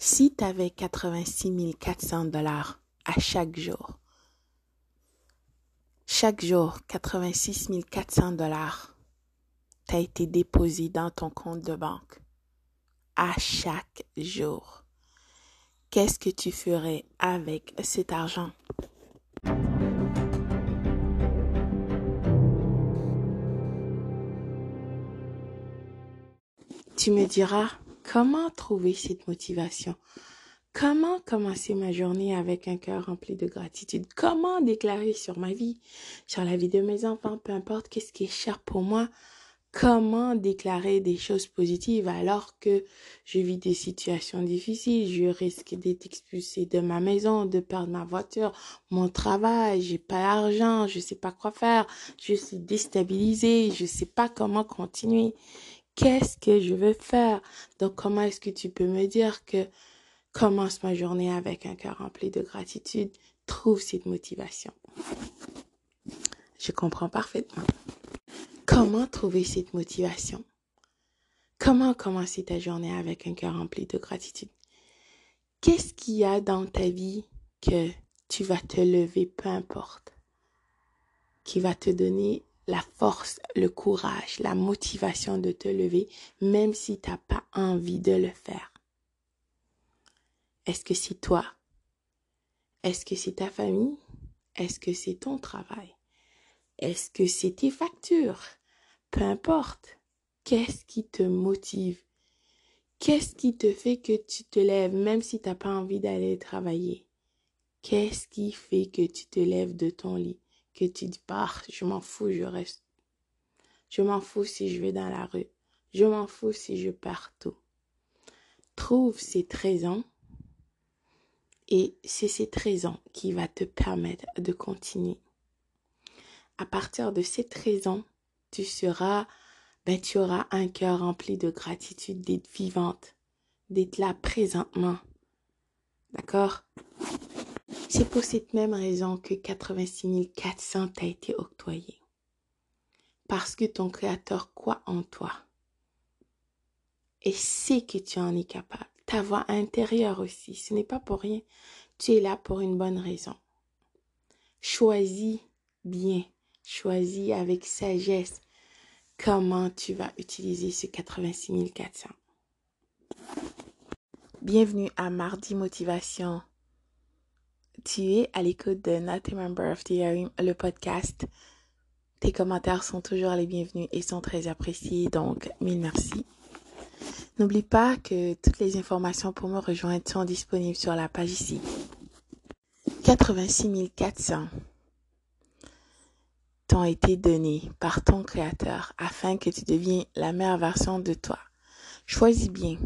Si tu avais 86 400 dollars à chaque jour, chaque jour, 86 400 dollars t'a été déposé dans ton compte de banque. À chaque jour. Qu'est-ce que tu ferais avec cet argent? Tu me diras, comment trouver cette motivation? Comment commencer ma journée avec un cœur rempli de gratitude? Comment déclarer sur ma vie, sur la vie de mes enfants, peu importe qu'est-ce qui est cher pour moi? Comment déclarer des choses positives alors que je vis des situations difficiles, je risque d'être expulsé de ma maison, de perdre ma voiture, mon travail, j'ai pas d'argent, je sais pas quoi faire, je suis déstabilisée, je sais pas comment continuer qu'est-ce que je veux faire? Donc, comment est-ce que tu peux me dire que commence ma journée avec un cœur rempli de gratitude? Trouve cette motivation. Je comprends parfaitement. Comment trouver cette motivation? Comment commencer ta journée avec un cœur rempli de gratitude? Qu'est-ce qu'il y a dans ta vie que tu vas te lever, peu importe, qui va te donner la force, le courage, la motivation de te lever, même si tu n'as pas envie de le faire. Est-ce que c'est toi? Est-ce que c'est ta famille? Est-ce que c'est ton travail? Est-ce que c'est tes factures? Peu importe. Qu'est-ce qui te motive? Qu'est-ce qui te fait que tu te lèves même si tu n'as pas envie d'aller travailler? Qu'est-ce qui fait que tu te lèves de ton lit? Tu dis pas, je m'en fous, je reste. Je m'en fous si je vais dans la rue. Je m'en fous si je pars tout. Trouve ces 13 ans et c'est ces 13 ans qui va te permettre de continuer. À partir de ces 13 ans, tu seras, ben, tu auras un cœur rempli de gratitude d'être vivante, d'être là présentement. D'accord? C'est pour cette même raison que 86 400 t'a été octroyé. Parce que ton Créateur croit en toi et sait que tu en es capable. Ta voix intérieure aussi, ce n'est pas pour rien. Tu es là pour une bonne raison. Choisis bien, choisis avec sagesse comment tu vas utiliser ce 86 400. Bienvenue à Mardi Motivation tu es à l'écoute de Not a Member of the Hearing, le podcast. Tes commentaires sont toujours les bienvenus et sont très appréciés, donc mille merci. N'oublie pas que toutes les informations pour me rejoindre sont disponibles sur la page ici. 86 400 t'ont été donnés par ton créateur afin que tu deviennes la meilleure version de toi. Choisis bien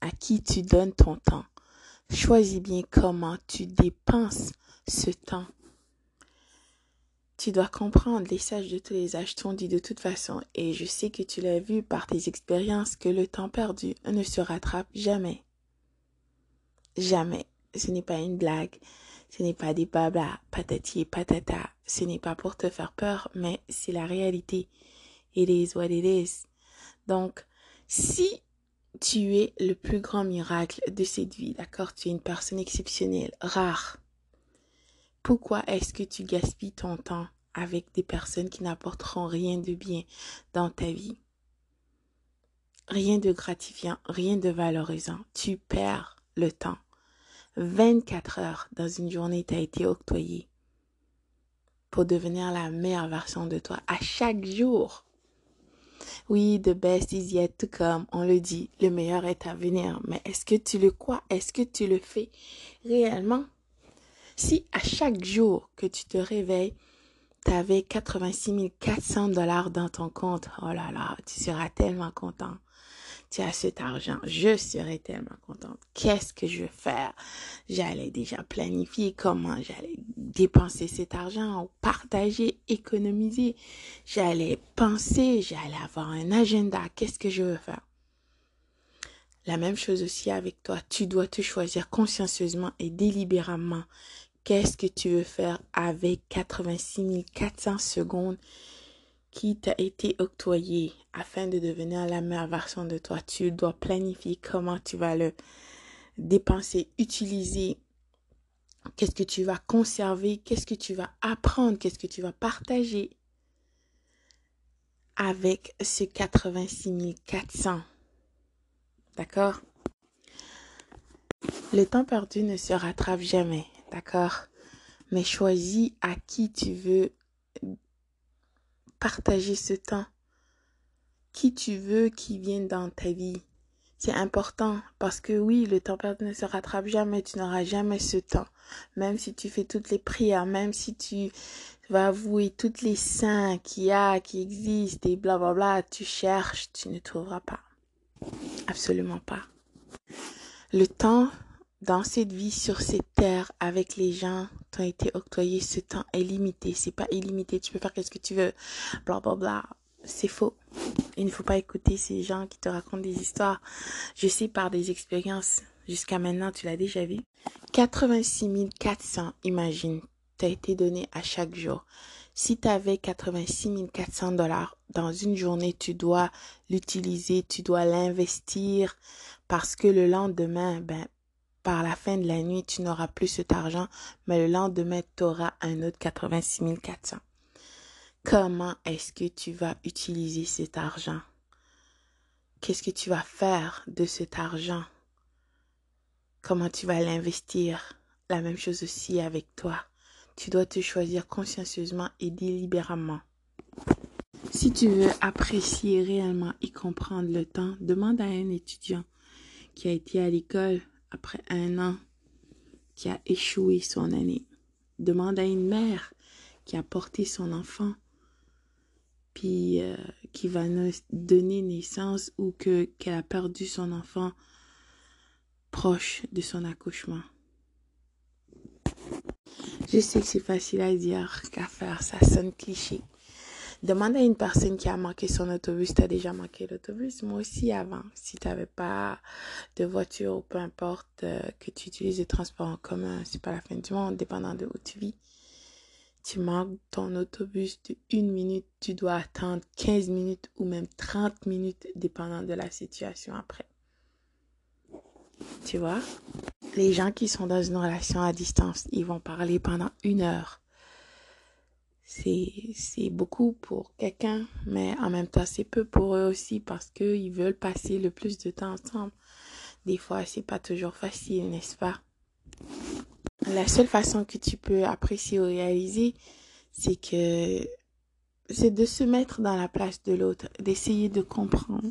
à qui tu donnes ton temps Choisis bien comment tu dépenses ce temps. Tu dois comprendre, les sages de tous les âges t'ont dit de toute façon, et je sais que tu l'as vu par tes expériences, que le temps perdu ne se rattrape jamais. Jamais. Ce n'est pas une blague. Ce n'est pas des babas, patati et patata. Ce n'est pas pour te faire peur, mais c'est la réalité. It is what it is. Donc, si tu es le plus grand miracle de cette vie, d'accord? Tu es une personne exceptionnelle, rare. Pourquoi est-ce que tu gaspilles ton temps avec des personnes qui n'apporteront rien de bien dans ta vie? Rien de gratifiant, rien de valorisant. Tu perds le temps. 24 heures dans une journée t'a été octroyée pour devenir la meilleure version de toi à chaque jour. Oui, the best is yet to come. On le dit, le meilleur est à venir. Mais est-ce que tu le crois? Est-ce que tu le fais réellement? Si à chaque jour que tu te réveilles, tu avais 86 400 dollars dans ton compte, oh là là, tu seras tellement content tu as cet argent, je serais tellement contente. Qu'est-ce que je vais faire? J'allais déjà planifier comment j'allais dépenser cet argent, partager, économiser. J'allais penser, j'allais avoir un agenda. Qu'est-ce que je veux faire? La même chose aussi avec toi. Tu dois te choisir consciencieusement et délibérément. Qu'est-ce que tu veux faire avec 86 400 secondes qui t'a été octroyé afin de devenir la meilleure version de toi? Tu dois planifier comment tu vas le dépenser, utiliser, qu'est-ce que tu vas conserver, qu'est-ce que tu vas apprendre, qu'est-ce que tu vas partager? Avec ce 86 400. D'accord? Le temps perdu ne se rattrape jamais, d'accord? Mais choisis à qui tu veux partager ce temps. Qui tu veux qui vienne dans ta vie. C'est important parce que oui, le temps perdu ne se rattrape jamais. Tu n'auras jamais ce temps. Même si tu fais toutes les prières, même si tu vas avouer toutes les saints qu'il y a, qui existent et blablabla, bla bla, tu cherches, tu ne trouveras pas. Absolument pas. Le temps dans cette vie sur cette terre avec les gens t'ont été octroyé, ce temps est limité. C'est pas illimité. Tu peux faire ce que tu veux. Bla bla bla. C'est faux. Il ne faut pas écouter ces gens qui te racontent des histoires. Je sais par des expériences. Jusqu'à maintenant, tu l'as déjà vu. 86 400, imagine, t'a été donné à chaque jour. Si tu avais 86 400 dollars dans une journée, tu dois l'utiliser, tu dois l'investir parce que le lendemain, ben, par la fin de la nuit, tu n'auras plus cet argent, mais le lendemain, tu auras un autre 86 400. Comment est-ce que tu vas utiliser cet argent? Qu'est-ce que tu vas faire de cet argent? Comment tu vas l'investir? La même chose aussi avec toi. Tu dois te choisir consciencieusement et délibérément. Si tu veux apprécier réellement et comprendre le temps, demande à un étudiant qui a été à l'école après un an, qui a échoué son année. Demande à une mère qui a porté son enfant, puis euh, qui va donner naissance ou que qu'elle a perdu son enfant proche de son accouchement. Je sais que c'est facile à dire qu'à faire, ça sonne cliché. Demande à une personne qui a manqué son autobus, tu as déjà manqué l'autobus. Moi aussi avant, si tu n'avais pas de voiture ou peu importe euh, que tu utilises les transports en commun, c'est pas la fin du monde, dépendant de où tu vis. Tu manques ton autobus de une minute, tu dois attendre 15 minutes ou même 30 minutes, dépendant de la situation après. Tu vois? Les gens qui sont dans une relation à distance, ils vont parler pendant une heure. C'est, c'est beaucoup pour quelqu'un, mais en même temps, c'est peu pour eux aussi parce qu'ils veulent passer le plus de temps ensemble. Des fois, c'est pas toujours facile, n'est-ce pas? La seule façon que tu peux apprécier ou réaliser, c'est que c'est de se mettre dans la place de l'autre, d'essayer de comprendre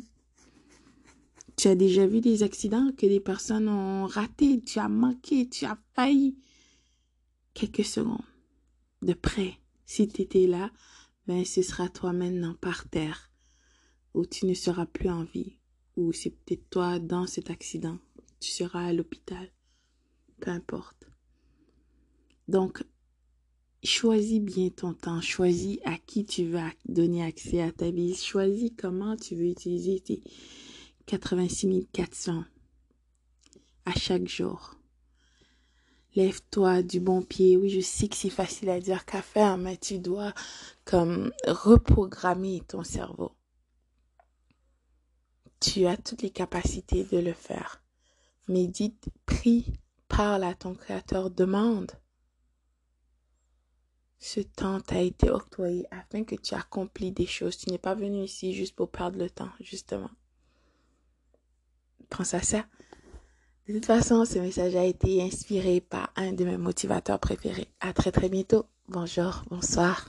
tu as déjà vu des accidents que des personnes ont raté, tu as manqué, tu as failli. Quelques secondes de près. Si tu étais là, ben ce sera toi maintenant par terre, ou tu ne seras plus en vie, ou c'est peut-être toi dans cet accident, tu seras à l'hôpital, peu importe. Donc, choisis bien ton temps, choisis à qui tu vas donner accès à ta vie, choisis comment tu veux utiliser tes 86 400 à chaque jour. Lève-toi du bon pied. Oui, je sais que c'est facile à dire qu'à faire, mais tu dois comme reprogrammer ton cerveau. Tu as toutes les capacités de le faire. Médite, prie, parle à ton Créateur, demande. Ce temps t'a été octroyé afin que tu accomplis des choses. Tu n'es pas venu ici juste pour perdre le temps, justement pense à ça. De toute façon, ce message a été inspiré par un de mes motivateurs préférés. À très très bientôt. Bonjour, bonsoir.